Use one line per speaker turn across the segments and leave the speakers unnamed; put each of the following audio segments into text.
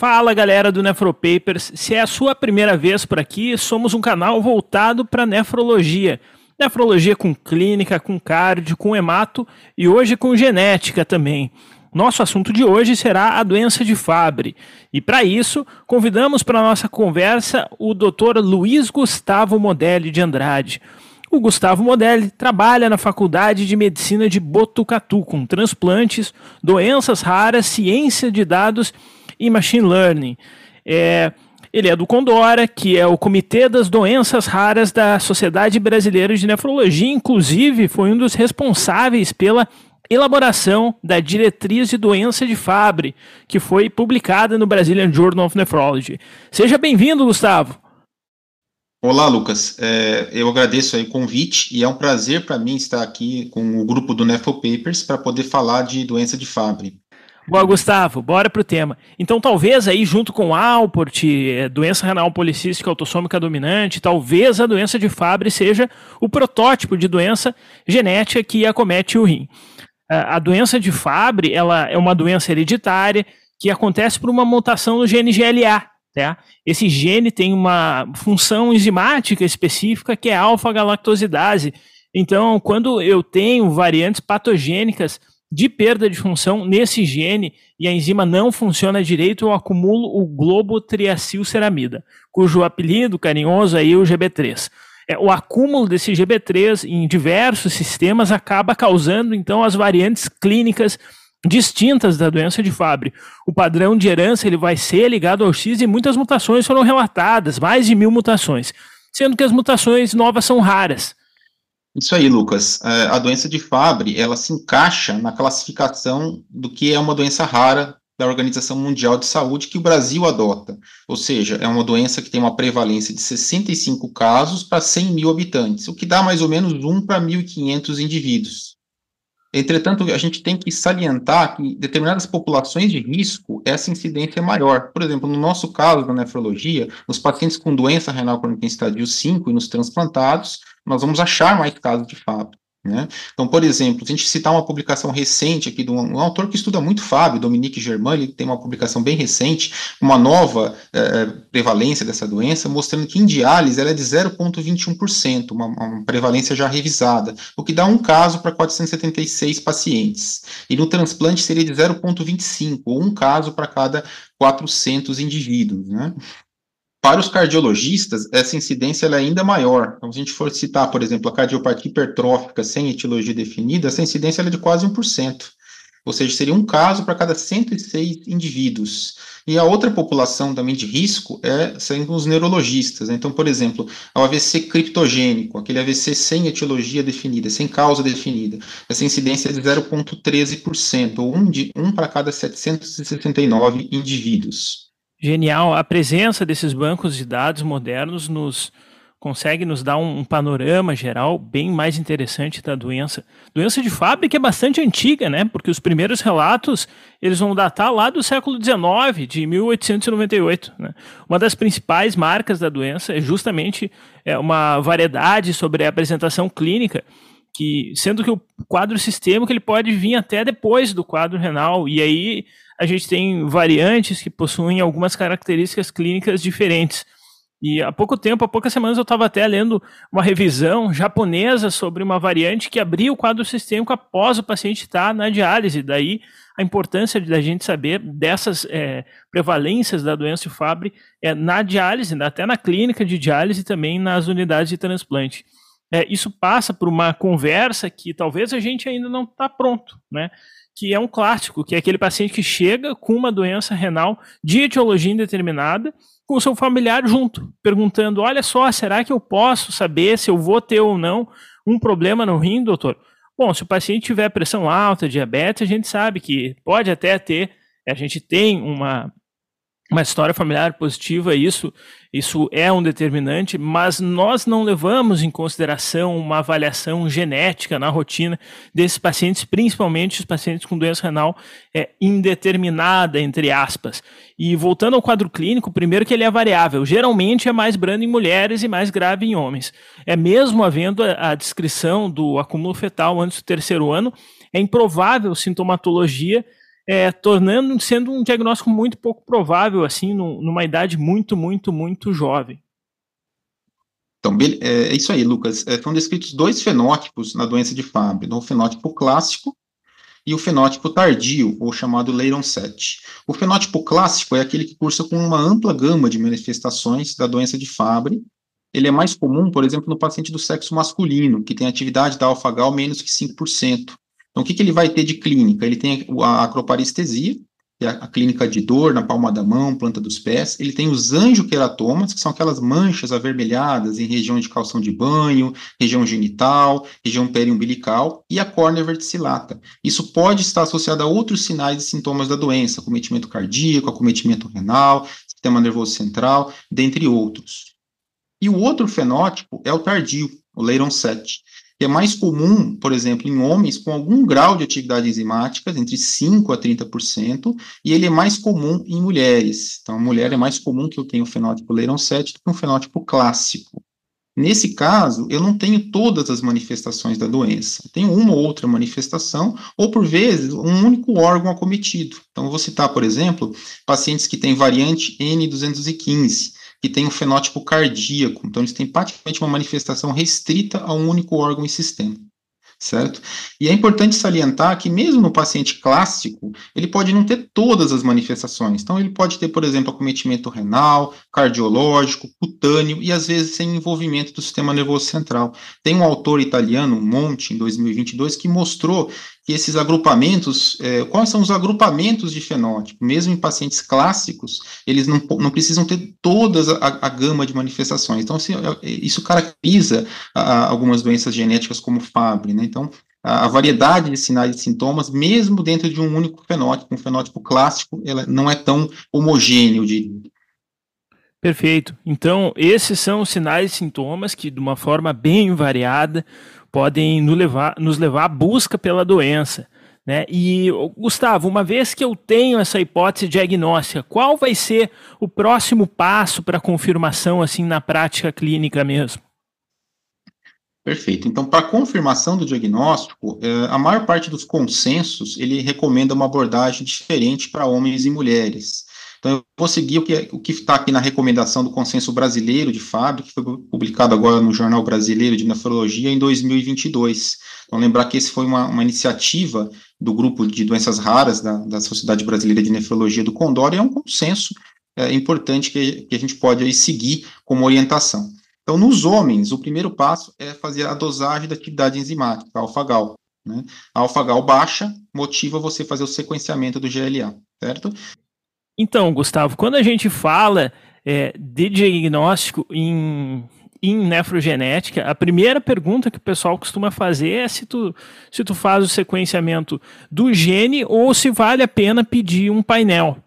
Fala galera do Nefropapers, se é a sua primeira vez por aqui, somos um canal voltado para nefrologia. Nefrologia com clínica, com cardio, com hemato e hoje com genética também. Nosso assunto de hoje será a doença de Fabry. E para isso, convidamos para a nossa conversa o Dr. Luiz Gustavo Modelli de Andrade. O Gustavo Modelli trabalha na Faculdade de Medicina de Botucatu com transplantes, doenças raras, ciência de dados e Machine Learning. É, ele é do Condora, que é o Comitê das Doenças Raras da Sociedade Brasileira de Nefrologia, inclusive foi um dos responsáveis pela elaboração da diretriz de doença de Fabry, que foi publicada no Brazilian Journal of Nephrology. Seja bem-vindo, Gustavo.
Olá, Lucas. É, eu agradeço aí o convite e é um prazer para mim estar aqui com o grupo do Nephro Papers para poder falar de doença de Fabry.
Boa, Gustavo, bora pro tema. Então, talvez aí, junto com Alport, é, doença renal policística autossômica dominante, talvez a doença de Fabry seja o protótipo de doença genética que acomete o rim. A doença de Fabry, ela é uma doença hereditária que acontece por uma mutação no gene GLA, Tá? Esse gene tem uma função enzimática específica que é alfa-galactosidase. Então, quando eu tenho variantes patogênicas de perda de função nesse gene e a enzima não funciona direito, eu acumulo o globotriacilceramida, cujo apelido carinhoso é o GB3. É, o acúmulo desse GB3 em diversos sistemas acaba causando então as variantes clínicas distintas da doença de Fabry. O padrão de herança ele vai ser ligado ao X e muitas mutações foram relatadas, mais de mil mutações, sendo que as mutações novas são raras.
Isso aí, Lucas. É, a doença de Fabry, ela se encaixa na classificação do que é uma doença rara da Organização Mundial de Saúde que o Brasil adota. Ou seja, é uma doença que tem uma prevalência de 65 casos para 100 mil habitantes, o que dá mais ou menos 1 para 1.500 indivíduos. Entretanto, a gente tem que salientar que determinadas populações de risco, essa incidência é maior. Por exemplo, no nosso caso da nefrologia, nos pacientes com doença renal crônica em estádio 5 e nos transplantados, nós vamos achar mais casos de fato. Né? Então, por exemplo, se a gente citar uma publicação recente aqui de um, um autor que estuda muito Fábio, Dominique Germain, ele tem uma publicação bem recente, uma nova é, prevalência dessa doença, mostrando que em diálise ela é de 0,21%, uma, uma prevalência já revisada, o que dá um caso para 476 pacientes. E no transplante seria de 0,25, ou um caso para cada 400 indivíduos. Né? Para os cardiologistas, essa incidência é ainda maior. Então, se a gente for citar, por exemplo, a cardiopatia hipertrófica sem etiologia definida, essa incidência é de quase 1%. Ou seja, seria um caso para cada 106 indivíduos. E a outra população também de risco é, são os neurologistas. Né? Então, por exemplo, o AVC criptogênico, aquele AVC sem etiologia definida, sem causa definida, essa incidência é de 0,13%, ou um, de, um para cada 769 indivíduos.
Genial. A presença desses bancos de dados modernos nos consegue nos dar um, panorama geral bem mais interessante da doença. Doença de fábrica é bastante antiga, né? Porque os primeiros relatos eles vão datar lá do século XIX, de 1898. Né? Uma das principais marcas da doença é justamente é, uma variedade sobre a apresentação clínica que sendo que o quadro sistêmico ele pode vir até depois do quadro renal e aí a gente tem variantes que possuem algumas características clínicas diferentes. E há pouco tempo, há poucas semanas, eu estava até lendo uma revisão japonesa sobre uma variante que abria o quadro sistêmico após o paciente estar na diálise. Daí a importância da gente saber dessas é, prevalências da doença de Fabry é, na diálise, até na clínica de diálise e também nas unidades de transplante. É, isso passa por uma conversa que talvez a gente ainda não está pronto, né? que é um clássico, que é aquele paciente que chega com uma doença renal de etiologia indeterminada, com o seu familiar junto, perguntando: olha só, será que eu posso saber se eu vou ter ou não um problema no rim, doutor? Bom, se o paciente tiver pressão alta, diabetes, a gente sabe que pode até ter, a gente tem uma uma história familiar positiva, isso, isso é um determinante, mas nós não levamos em consideração uma avaliação genética na rotina desses pacientes, principalmente os pacientes com doença renal é, indeterminada, entre aspas. E voltando ao quadro clínico, primeiro que ele é variável, geralmente é mais brando em mulheres e mais grave em homens. É mesmo havendo a, a descrição do acúmulo fetal antes do terceiro ano, é improvável sintomatologia é, tornando sendo um diagnóstico muito pouco provável assim numa idade muito muito muito jovem.
Então, é, é isso aí, Lucas. É, foram descritos dois fenótipos na doença de Fabry, o fenótipo clássico e o fenótipo tardio, ou chamado Leiron 7. O fenótipo clássico é aquele que cursa com uma ampla gama de manifestações da doença de Fabry. Ele é mais comum, por exemplo, no paciente do sexo masculino, que tem atividade da alfa-gal menos que 5%. Então, o que, que ele vai ter de clínica? Ele tem a acroparestesia, que é a clínica de dor na palma da mão, planta dos pés. Ele tem os angioqueratomas, que são aquelas manchas avermelhadas em região de calção de banho, região genital, região periumbilical, e a córnea verticillata. Isso pode estar associado a outros sinais e sintomas da doença, acometimento cardíaco, acometimento renal, sistema nervoso central, dentre outros. E o outro fenótipo é o tardio, o Leiron 7 que é mais comum, por exemplo, em homens com algum grau de atividade enzimática, entre 5% a 30%, e ele é mais comum em mulheres. Então, a mulher é mais comum que eu tenha o fenótipo Leiron 7 do que um fenótipo clássico. Nesse caso, eu não tenho todas as manifestações da doença. Eu tenho uma ou outra manifestação, ou por vezes, um único órgão acometido. Então, vou citar, por exemplo, pacientes que têm variante N215, que tem um fenótipo cardíaco. Então, eles têm praticamente uma manifestação restrita a um único órgão e sistema certo? E é importante salientar que mesmo no paciente clássico, ele pode não ter todas as manifestações. Então, ele pode ter, por exemplo, acometimento renal, cardiológico, cutâneo e às vezes sem envolvimento do sistema nervoso central. Tem um autor italiano, Monte, em 2022, que mostrou que esses agrupamentos, é, quais são os agrupamentos de fenótipo, mesmo em pacientes clássicos, eles não, não precisam ter toda a, a gama de manifestações. Então, assim, é, isso caracteriza a, algumas doenças genéticas como Fabry, né? Então, a, a, variedade de sinais e sintomas, mesmo dentro de um único fenótipo, um fenótipo clássico, ela não é tão homogêneo, de
Perfeito. Então, esses são os sinais e sintomas que, de uma forma bem variada, podem nos levar, nos levar à busca pela doença. Né? E, Gustavo, uma vez que eu tenho essa hipótese diagnóstica, qual vai ser o próximo passo para confirmação assim na prática clínica mesmo?
Perfeito. Então, para confirmação do diagnóstico, eh, a maior parte dos consensos ele recomenda uma abordagem diferente para homens e mulheres. Então, eu vou seguir o que é, o está aqui na recomendação do Consenso Brasileiro de Fábrica, que foi publicado agora no Jornal Brasileiro de Nefrologia em 2022. Então, lembrar que esse foi uma, uma iniciativa do grupo de doenças raras da, da Sociedade Brasileira de Nefrologia do Condor, e é um consenso é, importante que, que a gente pode aí seguir como orientação. Então, nos homens, o primeiro passo é fazer a dosagem da atividade enzimática, alfa-gal. Né? A alfa-gal baixa motiva você fazer o sequenciamento do GLA, certo?
Então, Gustavo, quando a gente fala é, de diagnóstico em, em nefrogenética, a primeira pergunta que o pessoal costuma fazer é se tu, se tu faz o sequenciamento do gene ou se vale a pena pedir um painel.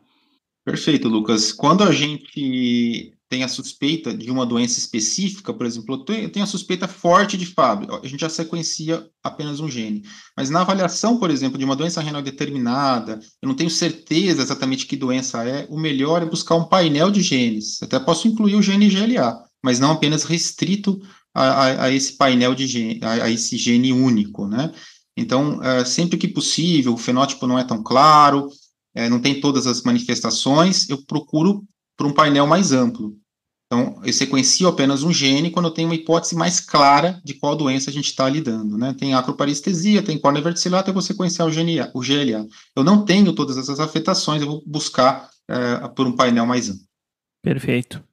Perfeito, Lucas. Quando a gente tem a suspeita de uma doença específica, por exemplo, eu tenho a suspeita forte de Fabry, a gente já sequencia apenas um gene. Mas na avaliação, por exemplo, de uma doença renal determinada, eu não tenho certeza exatamente que doença é, o melhor é buscar um painel de genes. Até posso incluir o gene GLA, mas não apenas restrito a, a, a esse painel de gene, a, a, esse gene único, né? Então, é, sempre que possível, o fenótipo não é tão claro, é, não tem todas as manifestações, eu procuro por um painel mais amplo. Então, eu sequencio apenas um gene quando eu tenho uma hipótese mais clara de qual doença a gente está lidando, né? Tem acroparestesia, tem córnea verticillata, eu vou sequenciar o, GNA, o GLA. Eu não tenho todas essas afetações, eu vou buscar é, por um painel mais amplo.
Perfeito.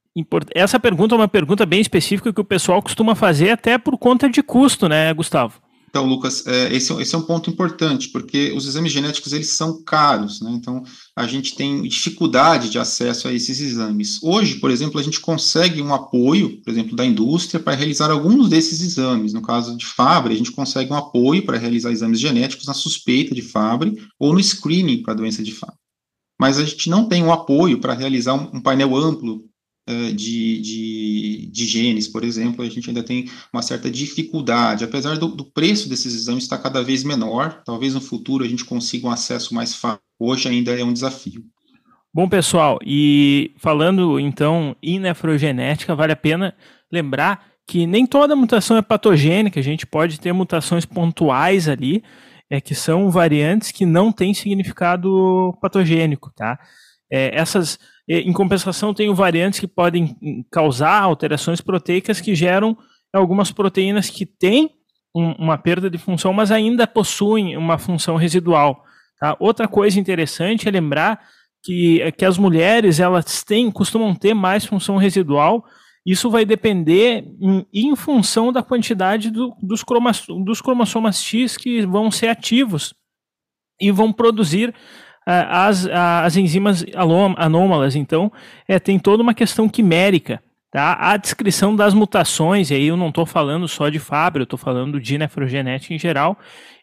Essa pergunta é uma pergunta bem específica que o pessoal costuma fazer até por conta de custo, né, Gustavo?
Então, Lucas, é, esse, esse, é um ponto importante, porque os exames genéticos, eles são caros, né? Então, a gente tem dificuldade de acesso a esses exames. Hoje, por exemplo, a gente consegue um apoio, por exemplo, da indústria para realizar alguns desses exames. No caso de Fabry, a gente consegue um apoio para realizar exames genéticos na suspeita de Fabry ou no screening para a doença de Fabry. mas a gente não tem um apoio para realizar um, um, painel amplo de, de, de, genes, por exemplo, a gente ainda tem uma certa dificuldade, apesar do, do, preço desses exames estar cada vez menor, talvez no futuro a gente consiga um acesso mais fácil, hoje ainda é um desafio.
Bom, pessoal, e falando então em nefrogenética, vale a pena lembrar que nem toda mutação é patogênica, a gente pode ter mutações pontuais ali, é que são variantes que não têm significado patogênico, tá? É, essas, em compensação, tem variantes que podem causar alterações proteicas que geram algumas proteínas que têm um, uma perda de função, mas ainda possuem uma função residual. Tá? Outra coisa interessante é lembrar que, que as mulheres elas têm, costumam ter mais função residual isso vai depender em, em função da quantidade do, dos, cromas, dos cromossomas X que vão ser ativos e vão produzir as, as enzimas anômalas. Então, é, tem toda uma questão quimérica. Tá? A descrição das mutações, e aí eu não estou falando só de Fabry, eu estou falando de nefrogenética em geral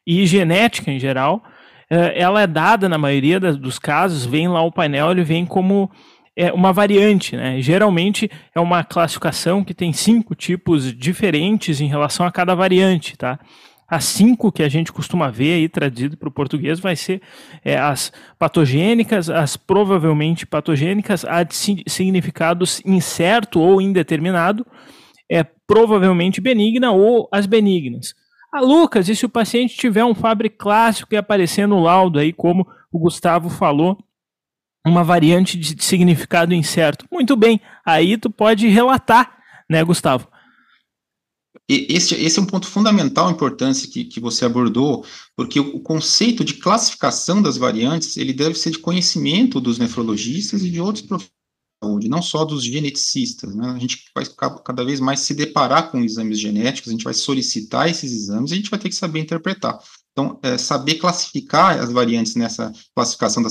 e genética em geral, uh, ela é dada na maioria dos casos, vem lá o painel, ele vem como é uma variante, né? Geralmente é uma classificação que tem cinco tipos diferentes em relação a cada variante, tá? As cinco que a gente costuma ver aí traduzido para o português vai ser é, as patogênicas, as provavelmente patogênicas, a de significados incerto ou indeterminado, é provavelmente benigna ou as benignas. Ah, Lucas, e se o paciente tiver um Fabre clássico e aparecer no laudo aí, como o Gustavo falou, uma variante de significado incerto. Muito bem, aí tu pode relatar, né, Gustavo?
Esse, esse é um ponto fundamental, importância que, que você abordou, porque o, conceito de classificação das variantes, ele deve ser de conhecimento dos nefrologistas e de outros profissionais saúde, não só dos geneticistas, né? A gente vai cada vez mais se deparar com exames genéticos, a gente vai solicitar esses exames e a gente vai ter que saber interpretar. Então, é, saber classificar as variantes nessa classificação da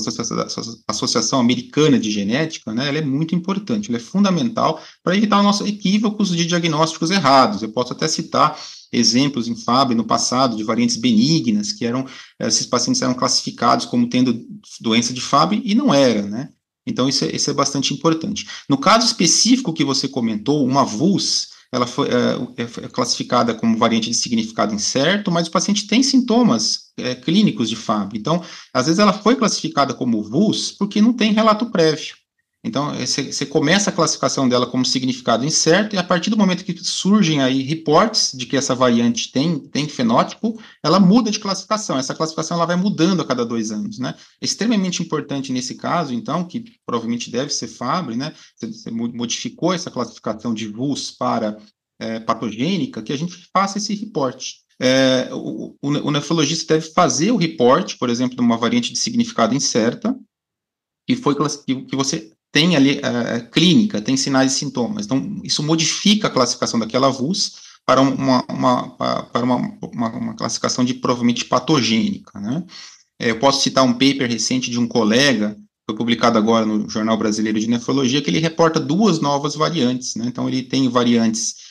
Associação, Americana de Genética, né, ela é muito importante, ela é fundamental para evitar os nossos equívocos de diagnósticos errados. Eu posso até citar exemplos em Fábio no passado de variantes benignas, que eram, esses pacientes eram classificados como tendo doença de Fábio e não era, né? Então, isso é, isso é bastante importante. No caso específico que você comentou, uma VUS, ela foi é, é, classificada como variante de significado incerto, mas o paciente tem sintomas é, clínicos de Fabry. Então, às vezes ela foi classificada como VUS porque não tem relato prévio. Então, você começa a classificação dela como significado incerto, e a partir do momento que surgem aí reportes de que essa variante tem, tem fenótipo, ela muda de classificação. Essa classificação ela vai mudando a cada dois anos, né? É extremamente importante nesse caso, então, que provavelmente deve ser Fabry, né? Você modificou essa classificação de VUS para é, patogênica, que a gente faça esse reporte. É, o, o, nefrologista deve fazer o reporte, por exemplo, de uma variante de significado incerta, que foi que você tem ali uh, clínica, tem sinais e sintomas. Então, isso modifica a classificação daquela VUS para uma, uma para uma, uma, uma, classificação de provavelmente patogênica, né? É, eu posso citar um paper recente de um colega, foi publicado agora no Jornal Brasileiro de Nefrologia, que ele reporta duas novas variantes, né? Então, ele tem variantes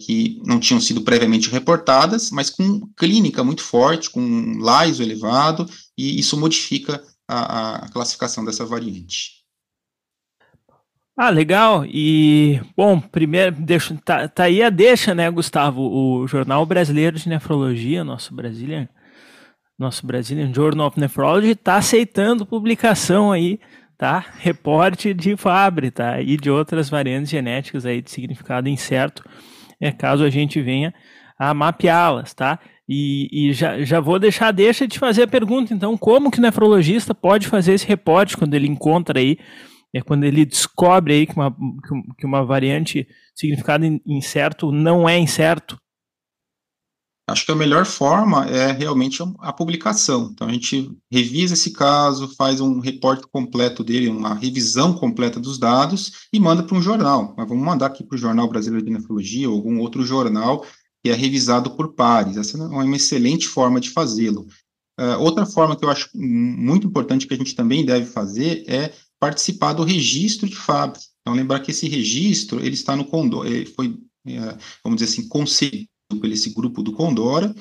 que não tinham sido previamente reportadas, mas com clínica muito forte, com LAISO elevado, e isso modifica a, a classificação dessa variante.
Ah, legal. E, bom, primeiro, deixa, tá, tá aí a deixa, né, Gustavo? O Jornal Brasileiro de Nefrologia, nosso Brazilian, nosso Brazilian Journal of Nephrology, está aceitando publicação aí, tá? Reporte de Fabre, tá? E de outras variantes genéticas aí de significado incerto, é caso a gente venha a mapeá-las, tá? E, e, já, já vou deixar, deixa de fazer a pergunta, então, como que o nefrologista pode fazer esse reporte quando ele encontra aí é quando ele descobre aí que uma, que uma variante significado incerto não é incerto.
Acho que a melhor forma é realmente a publicação. Então a gente revisa esse caso, faz um reporte completo dele, uma revisão completa dos dados e manda para um jornal. Mas vamos mandar aqui para o Jornal Brasileiro de Nefrologia ou algum outro jornal que é revisado por pares. Essa é uma excelente forma de fazê-lo. Uh, outra forma que eu acho muito importante que a gente também deve fazer é participar do registro de fábrica. Então, lembrar que esse registro, ele está no Condor, ele foi, é, vamos dizer assim, concedido por esse grupo do Condora,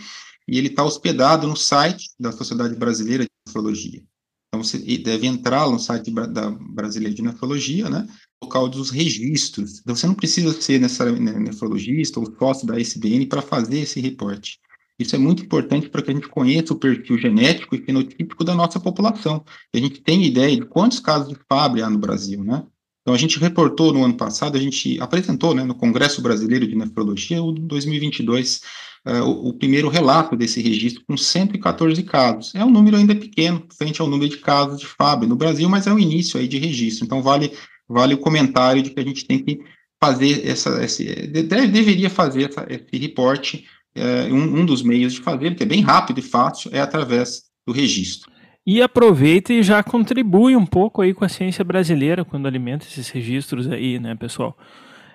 e ele está hospedado no site da Sociedade Brasileira de Nefrologia. Então, você deve entrar no site da Brasileira de Nefrologia, né? Local dos registros. Então, você não precisa ser necessariamente nefrologista ou sócio da SBN para fazer esse reporte. Isso é muito importante para que a gente conheça o perfil genético e fenotípico da nossa população. A gente tem ideia de quantos casos de Fabry há no Brasil, né? Então, a gente reportou no ano passado, a gente apresentou né, no Congresso Brasileiro de Nefrologia, o 2022, uh, o, o, primeiro relato desse registro, com 114 casos. É um número ainda pequeno, frente ao número de casos de Fábio no Brasil, mas é o início aí de registro. Então, vale, vale o comentário de que a gente tem que fazer essa, esse, deve, deveria fazer essa, esse reporte, uh, um, um dos meios de fazer, que é bem rápido e fácil, é através do registro
e aproveita e já contribui um pouco aí com a ciência brasileira quando alimenta esses registros aí, né, pessoal?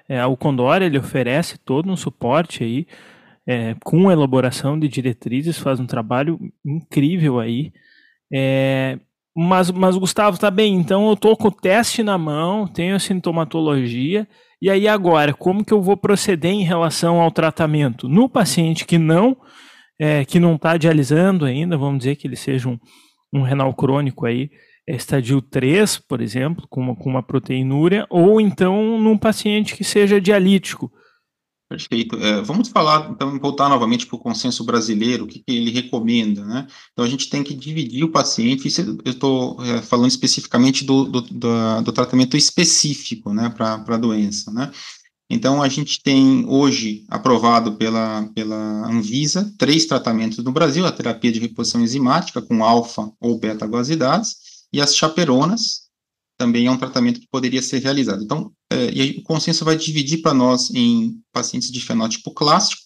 É, o Condor ele oferece todo um suporte aí é, com elaboração de diretrizes, faz um trabalho incrível aí. É, mas, mas Gustavo, tá bem, então eu tô com o teste na mão, tenho a sintomatologia, e aí agora, como que eu vou proceder em relação ao tratamento? No paciente que não, é, que não está dialisando ainda, vamos dizer que ele seja um, um renal crônico aí, é estadio 3, por exemplo, com uma, com uma proteinúria, ou então num paciente que seja dialítico.
Perfeito. É, vamos falar, então, voltar novamente para o consenso brasileiro, o que, que, ele recomenda, né? Então, a gente tem que dividir o paciente, eu estou é, falando especificamente do, do, do, do, tratamento específico, né, para a doença, né? Então, a gente tem hoje aprovado pela, pela Anvisa três tratamentos no Brasil: a terapia de reposição enzimática com alfa ou beta-glosidases e as chaperonas, também é um tratamento que poderia ser realizado. Então, e aí, o consenso vai dividir para nós em pacientes de fenótipo clássico,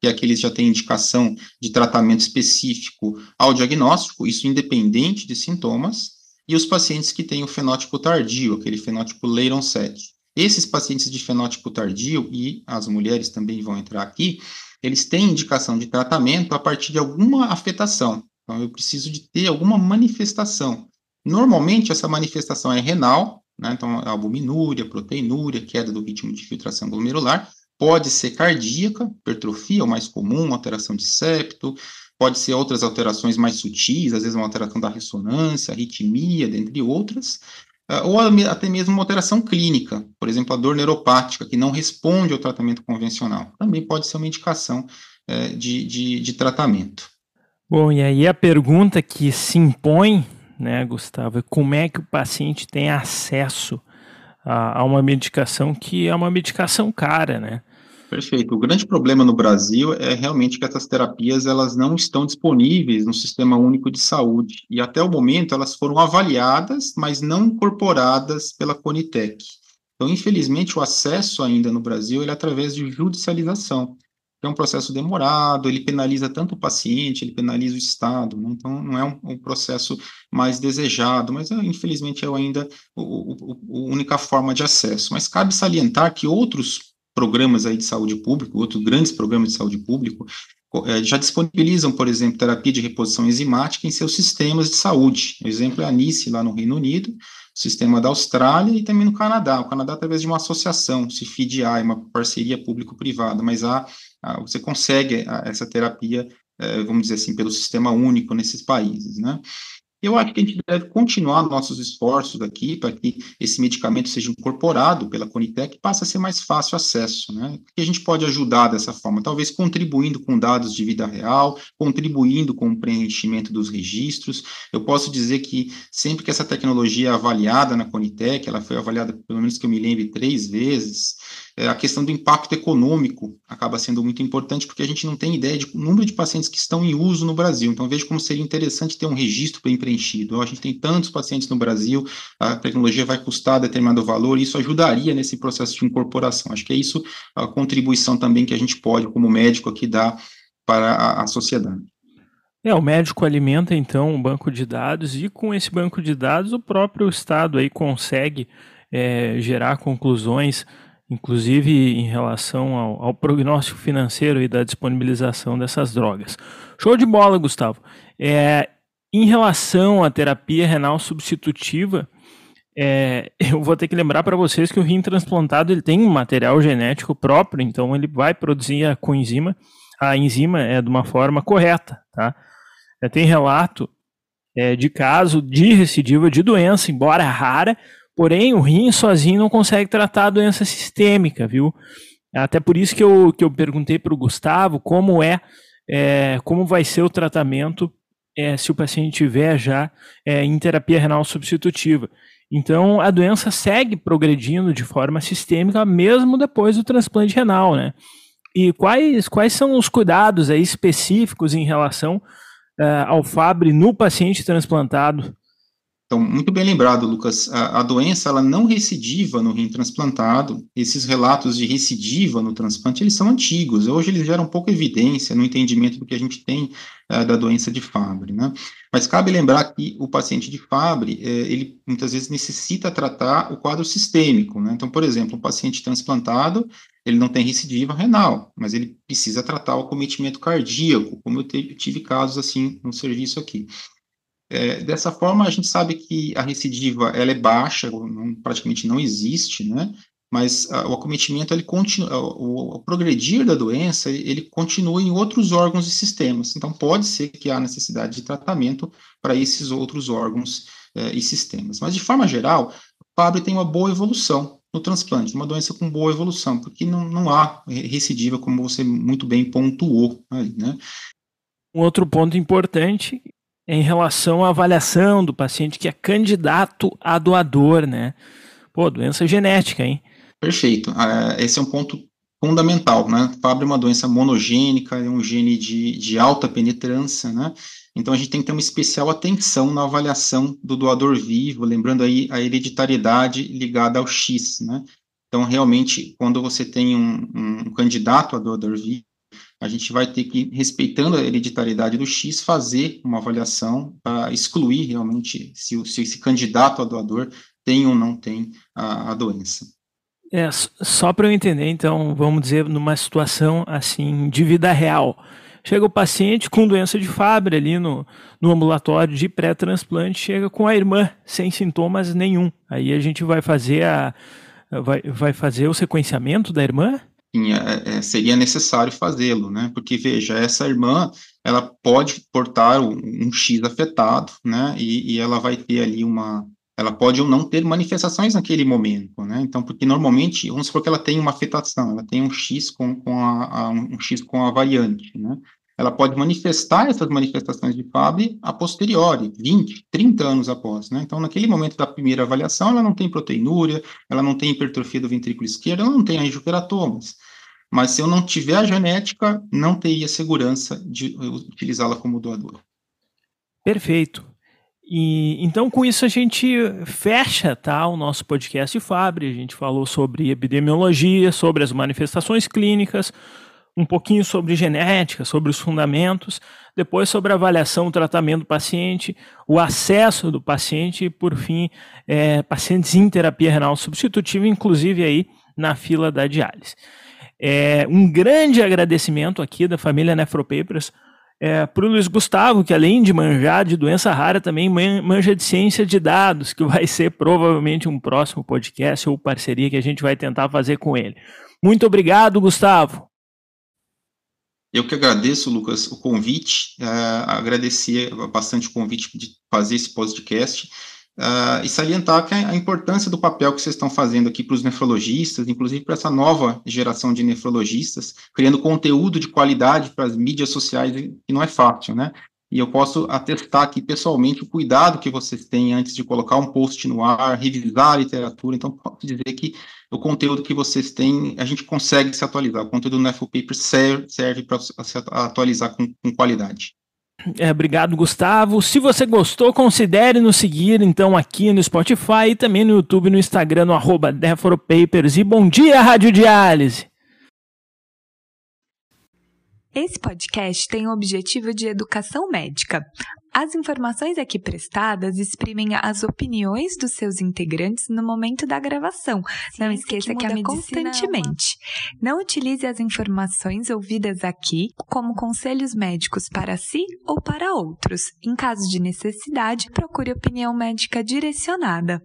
que é aqueles que já têm indicação de tratamento específico ao diagnóstico, isso independente de sintomas, e os pacientes que têm o fenótipo tardio, aquele fenótipo Leiron 7. Esses pacientes de fenótipo tardio, e as mulheres também vão entrar aqui, eles têm indicação de tratamento a partir de alguma afetação. Então, eu preciso de ter alguma manifestação. Normalmente, essa manifestação é renal, né? então, albuminúria, proteinúria, queda do ritmo de filtração glomerular, pode ser cardíaca, hipertrofia, o mais comum, alteração de septo, pode ser outras alterações mais sutis, às vezes uma alteração da ressonância, arritmia, dentre outras, ah, ou até mesmo uma alteração clínica, por exemplo, a dor neuropática, que não responde ao tratamento convencional. Também pode ser uma indicação é, de, de, de, tratamento.
Bom, e aí a pergunta que se impõe, né, Gustavo, como é que o paciente tem acesso a, a uma medicação que é uma medicação cara, né?
Perfeito. O grande problema no Brasil é realmente que essas terapias elas não estão disponíveis no Sistema Único de Saúde e até o momento elas foram avaliadas, mas não incorporadas pela Conitec. Então, infelizmente, o acesso ainda no Brasil ele é através de judicialização. É um processo demorado, ele penaliza tanto o paciente, ele penaliza o Estado, né? então não é um, um, processo mais desejado, mas é, infelizmente é ainda a única forma de acesso. Mas cabe salientar que outros programas aí de saúde pública, outros grandes programas de saúde pública, eh, já disponibilizam, por exemplo, terapia de reposição enzimática em seus sistemas de saúde. O exemplo é a NICE, lá no Reino Unido, o sistema da Austrália e também no Canadá. O Canadá, através de uma associação, CFIDI, uma parceria público-privada, mas há, você consegue essa terapia, eh, vamos dizer assim, pelo sistema único nesses países, né? Eu acho que a gente deve continuar nossos esforços aqui para que esse medicamento seja incorporado pela Conitec e passe a ser mais fácil acesso, né? Que a gente pode ajudar dessa forma, talvez contribuindo com dados de vida real, contribuindo com o preenchimento dos registros. Eu posso dizer que sempre que essa tecnologia é avaliada na Conitec, ela foi avaliada, pelo menos que eu me lembre, três vezes, é, a questão do impacto econômico acaba sendo muito importante, porque a gente não tem ideia de número de pacientes que estão em uso no Brasil. Então, vejo como seria interessante ter um registro bem preenchido. A gente tem tantos pacientes no Brasil, a tecnologia vai custar determinado valor, e isso ajudaria nesse processo de incorporação. Acho que é isso a contribuição também que a gente pode, como médico, aqui dar para a, a sociedade.
É, o médico alimenta então um banco de dados e com esse banco de dados o próprio Estado aí consegue é, gerar conclusões inclusive em relação ao, ao, prognóstico financeiro e da disponibilização dessas drogas. Show de bola, Gustavo. É, em relação à terapia renal substitutiva, é, eu vou ter que lembrar para vocês que o rim transplantado ele tem um material genético próprio, então ele vai produzir a coenzima, a enzima é de uma forma correta, tá? É, tem relato é, de caso de recidiva de doença, embora rara, porém o rim sozinho não consegue tratar a doença sistêmica, viu? Até por isso que eu, que eu perguntei para o Gustavo como é, é, como vai ser o tratamento é, se o paciente tiver já é, em terapia renal substitutiva. Então, a doença segue progredindo de forma sistêmica mesmo depois do transplante renal, né? E quais, quais são os cuidados aí específicos em relação uh, ao FABRE no paciente transplantado?
Então, muito bem lembrado, Lucas. A, a, doença ela não recidiva no rim transplantado. Esses relatos de recidiva no transplante eles são antigos. Hoje eles geram pouca evidência no entendimento do que a gente tem uh, da doença de Fabry, né? Mas cabe lembrar que o paciente de Fabry uh, ele muitas vezes necessita tratar o quadro sistêmico, né? Então, por exemplo, um paciente transplantado ele não tem recidiva renal, mas ele precisa tratar o cometimento cardíaco, como eu tive casos assim no serviço aqui. É, dessa forma, a gente sabe que a recidiva ela é baixa, não, praticamente não existe, né? Mas a, o acometimento, ele continua, o, o, progredir da doença, ele continua em outros órgãos e sistemas. Então, pode ser que há necessidade de tratamento para esses outros órgãos é, e sistemas. Mas, de forma geral, o Fabry tem uma boa evolução no transplante, uma doença com boa evolução, porque não, não há recidiva, como você muito bem pontuou né?
Um outro ponto importante em relação à avaliação do paciente que é candidato a doador, né? Pô, doença genética, hein?
Perfeito. Uh, esse é um ponto fundamental, né? Fabry é uma doença monogênica, é um gene de, de alta penetrância, né? Então a gente tem que ter uma especial atenção na avaliação do doador vivo, lembrando aí a hereditariedade ligada ao X, né? Então, realmente, quando você tem um, um candidato a doador vivo, a gente vai ter que, respeitando a hereditariedade do X, fazer uma avaliação para excluir realmente se, se, esse candidato a doador tem ou não tem a, a doença.
É, só para eu entender, então, vamos dizer, numa situação assim de vida real. Chega o paciente com doença de Fabry ali no, no ambulatório de pré-transplante, chega com a irmã sem sintomas nenhum. Aí a gente vai fazer a vai, vai fazer o sequenciamento da irmã?
É, é, seria necessário fazê-lo, né? Porque, veja, essa irmã, ela pode portar um, um X afetado, né? E, e, ela vai ter ali uma... Ela pode ou não ter manifestações naquele momento, né? Então, porque normalmente, vamos supor que ela tem uma afetação, ela tem um X com, com a, a um X com a variante, né? Ela pode manifestar essas manifestações de Fabry a posteriori, 20, 30 anos após, né? Então, naquele momento da primeira avaliação, ela não tem proteinúria, ela não tem hipertrofia do ventrículo esquerdo, ela não tem angiokeratomas. Mas se eu não tiver a genética, não teria segurança de utilizá-la como doador.
Perfeito. E então com isso a gente fecha, tá, o nosso podcast de Fabry. A gente falou sobre epidemiologia, sobre as manifestações clínicas, um pouquinho sobre genética, sobre os fundamentos, depois sobre a avaliação, o tratamento do paciente, o acesso do paciente e, por fim, é, pacientes em terapia renal substitutiva, inclusive aí na fila da diálise. É, um grande agradecimento aqui da família Nefropapers é, para o Luiz Gustavo, que além de manjar de doença rara, também manja de ciência de dados, que vai ser provavelmente um próximo podcast ou parceria que a gente vai tentar fazer com ele. Muito obrigado, Gustavo.
Eu que agradeço, Lucas, o convite, uh, agradecer bastante o convite de fazer esse podcast uh, e salientar que a importância do papel que vocês estão fazendo aqui para os nefrologistas, inclusive para essa nova geração de nefrologistas, criando conteúdo de qualidade para as mídias sociais, que não é fácil, né? E eu posso atestar aqui pessoalmente o cuidado que vocês têm antes de colocar um post no ar, revisar a literatura. Então, posso dizer que o conteúdo que vocês têm, a gente consegue se atualizar. O conteúdo do NFO Paper serve, serve para se atualizar com, com qualidade.
É, obrigado, Gustavo. Se você gostou, considere nos seguir então aqui no Spotify e também no YouTube e no Instagram, no arroba Papers. E bom dia, Rádio Diálise!
Esse podcast tem o objetivo de educação médica. As informações aqui prestadas exprimem as opiniões dos seus integrantes no momento da gravação. Ciência Não esqueça que, que a medicina constantemente. É uma... Não utilize as informações ouvidas aqui como conselhos médicos para si ou para outros. Em caso de necessidade, procure opinião médica direcionada.